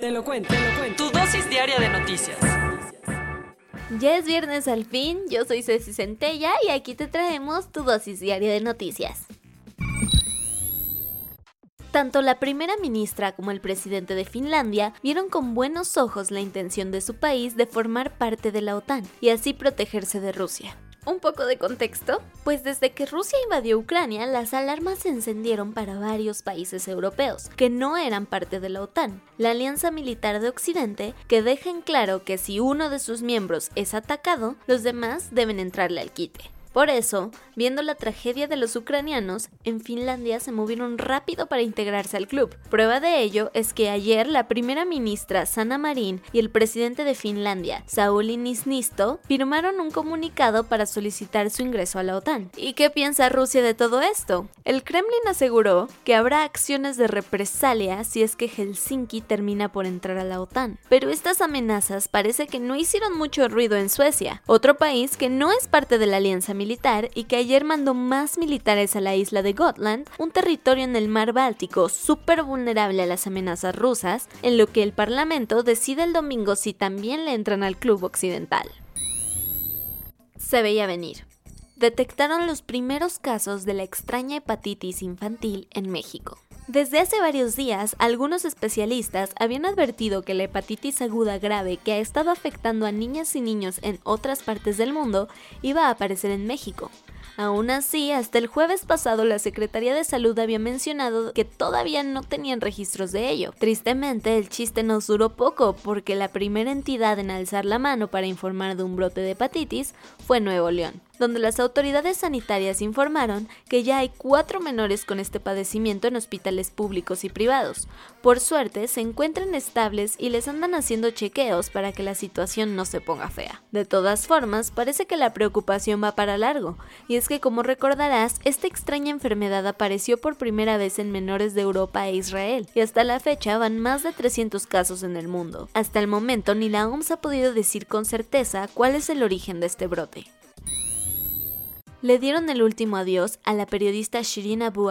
Te lo cuento, te lo cuento. Tu dosis diaria de noticias. Ya es viernes al fin, yo soy Ceci Centella y aquí te traemos tu dosis diaria de noticias. Tanto la primera ministra como el presidente de Finlandia vieron con buenos ojos la intención de su país de formar parte de la OTAN y así protegerse de Rusia. Un poco de contexto, pues desde que Rusia invadió Ucrania, las alarmas se encendieron para varios países europeos que no eran parte de la OTAN, la alianza militar de Occidente que deja en claro que si uno de sus miembros es atacado, los demás deben entrarle al quite. Por eso, viendo la tragedia de los ucranianos, en Finlandia se movieron rápido para integrarse al club. Prueba de ello es que ayer la primera ministra Sanna Marin y el presidente de Finlandia, Sauli Niinisto, firmaron un comunicado para solicitar su ingreso a la OTAN. ¿Y qué piensa Rusia de todo esto? El Kremlin aseguró que habrá acciones de represalia si es que Helsinki termina por entrar a la OTAN. Pero estas amenazas parece que no hicieron mucho ruido en Suecia, otro país que no es parte de la alianza militar y que ayer mandó más militares a la isla de Gotland, un territorio en el mar Báltico súper vulnerable a las amenazas rusas, en lo que el Parlamento decide el domingo si también le entran al club occidental. Se veía venir. Detectaron los primeros casos de la extraña hepatitis infantil en México. Desde hace varios días, algunos especialistas habían advertido que la hepatitis aguda grave que ha estado afectando a niñas y niños en otras partes del mundo iba a aparecer en México. Aún así, hasta el jueves pasado la Secretaría de Salud había mencionado que todavía no tenían registros de ello. Tristemente, el chiste nos duró poco porque la primera entidad en alzar la mano para informar de un brote de hepatitis fue Nuevo León donde las autoridades sanitarias informaron que ya hay cuatro menores con este padecimiento en hospitales públicos y privados. Por suerte, se encuentran estables y les andan haciendo chequeos para que la situación no se ponga fea. De todas formas, parece que la preocupación va para largo, y es que como recordarás, esta extraña enfermedad apareció por primera vez en menores de Europa e Israel, y hasta la fecha van más de 300 casos en el mundo. Hasta el momento ni la OMS ha podido decir con certeza cuál es el origen de este brote le dieron el último adiós a la periodista Shirin Abu.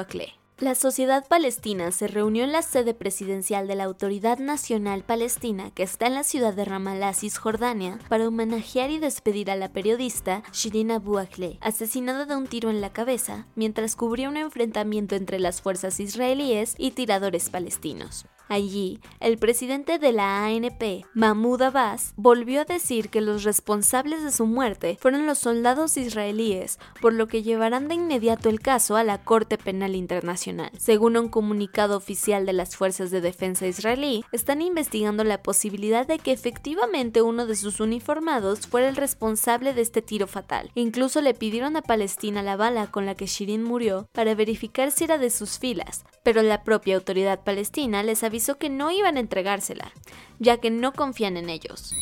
La sociedad palestina se reunió en la sede presidencial de la Autoridad Nacional Palestina, que está en la ciudad de Ramallah, Cisjordania, para homenajear y despedir a la periodista Shirin Abu asesinada de un tiro en la cabeza mientras cubría un enfrentamiento entre las fuerzas israelíes y tiradores palestinos. Allí, el presidente de la ANP, Mahmoud Abbas, volvió a decir que los responsables de su muerte fueron los soldados israelíes, por lo que llevarán de inmediato el caso a la Corte Penal Internacional. Según un comunicado oficial de las Fuerzas de Defensa israelí, están investigando la posibilidad de que efectivamente uno de sus uniformados fuera el responsable de este tiro fatal. Incluso le pidieron a Palestina la bala con la que Shirin murió para verificar si era de sus filas, pero la propia autoridad palestina les avisó que no iban a entregársela, ya que no confían en ellos.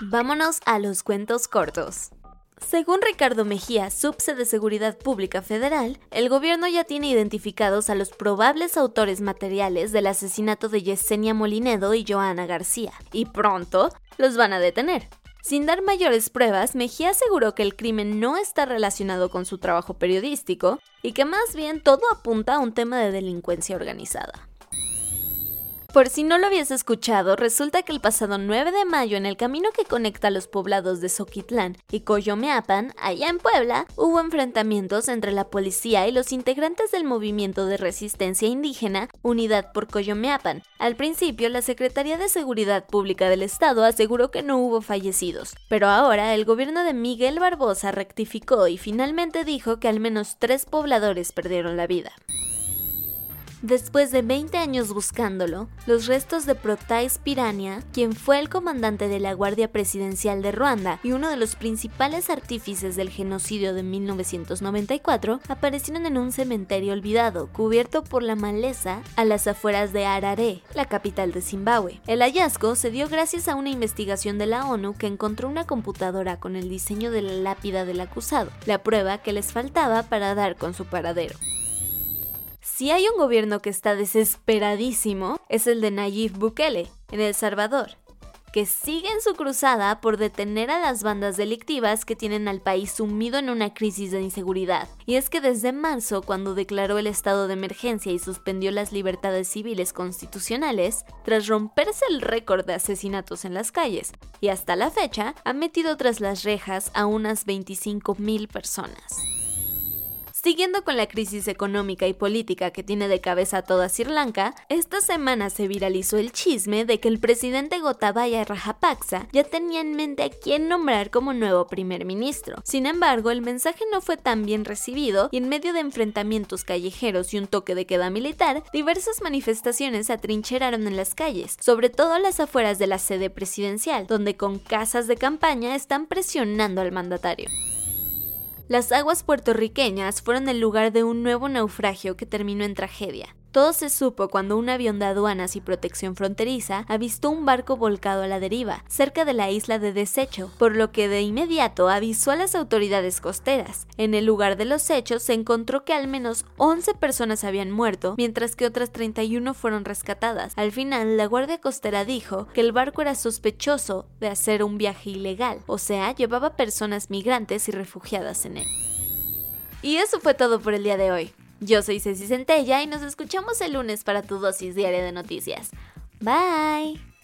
Vámonos a los cuentos cortos. Según Ricardo Mejía, subse de Seguridad Pública Federal, el gobierno ya tiene identificados a los probables autores materiales del asesinato de Yesenia Molinedo y Joana García, y pronto los van a detener. Sin dar mayores pruebas, Mejía aseguró que el crimen no está relacionado con su trabajo periodístico y que más bien todo apunta a un tema de delincuencia organizada. Por si no lo habías escuchado, resulta que el pasado 9 de mayo en el camino que conecta los poblados de Soquitlán y Coyomeapan, allá en Puebla, hubo enfrentamientos entre la policía y los integrantes del movimiento de resistencia indígena Unidad por Coyomeapan. Al principio, la Secretaría de Seguridad Pública del Estado aseguró que no hubo fallecidos, pero ahora el gobierno de Miguel Barbosa rectificó y finalmente dijo que al menos tres pobladores perdieron la vida. Después de 20 años buscándolo, los restos de Protais Pirania, quien fue el comandante de la Guardia Presidencial de Ruanda y uno de los principales artífices del genocidio de 1994, aparecieron en un cementerio olvidado, cubierto por la maleza a las afueras de Harare, la capital de Zimbabue. El hallazgo se dio gracias a una investigación de la ONU que encontró una computadora con el diseño de la lápida del acusado, la prueba que les faltaba para dar con su paradero. Si hay un gobierno que está desesperadísimo, es el de Nayib Bukele, en El Salvador, que sigue en su cruzada por detener a las bandas delictivas que tienen al país sumido en una crisis de inseguridad. Y es que desde marzo, cuando declaró el estado de emergencia y suspendió las libertades civiles constitucionales, tras romperse el récord de asesinatos en las calles, y hasta la fecha, ha metido tras las rejas a unas 25.000 personas. Siguiendo con la crisis económica y política que tiene de cabeza toda Sri Lanka, esta semana se viralizó el chisme de que el presidente Gotabaya Rajapaksa ya tenía en mente a quién nombrar como nuevo primer ministro. Sin embargo, el mensaje no fue tan bien recibido y en medio de enfrentamientos callejeros y un toque de queda militar, diversas manifestaciones se atrincheraron en las calles, sobre todo las afueras de la sede presidencial, donde con casas de campaña están presionando al mandatario. Las aguas puertorriqueñas fueron el lugar de un nuevo naufragio que terminó en tragedia. Todo se supo cuando un avión de aduanas y protección fronteriza avistó un barco volcado a la deriva, cerca de la isla de desecho, por lo que de inmediato avisó a las autoridades costeras. En el lugar de los hechos se encontró que al menos 11 personas habían muerto, mientras que otras 31 fueron rescatadas. Al final, la Guardia Costera dijo que el barco era sospechoso de hacer un viaje ilegal, o sea, llevaba personas migrantes y refugiadas en él. Y eso fue todo por el día de hoy. Yo soy Ceci Centella y nos escuchamos el lunes para tu dosis diaria de noticias. Bye.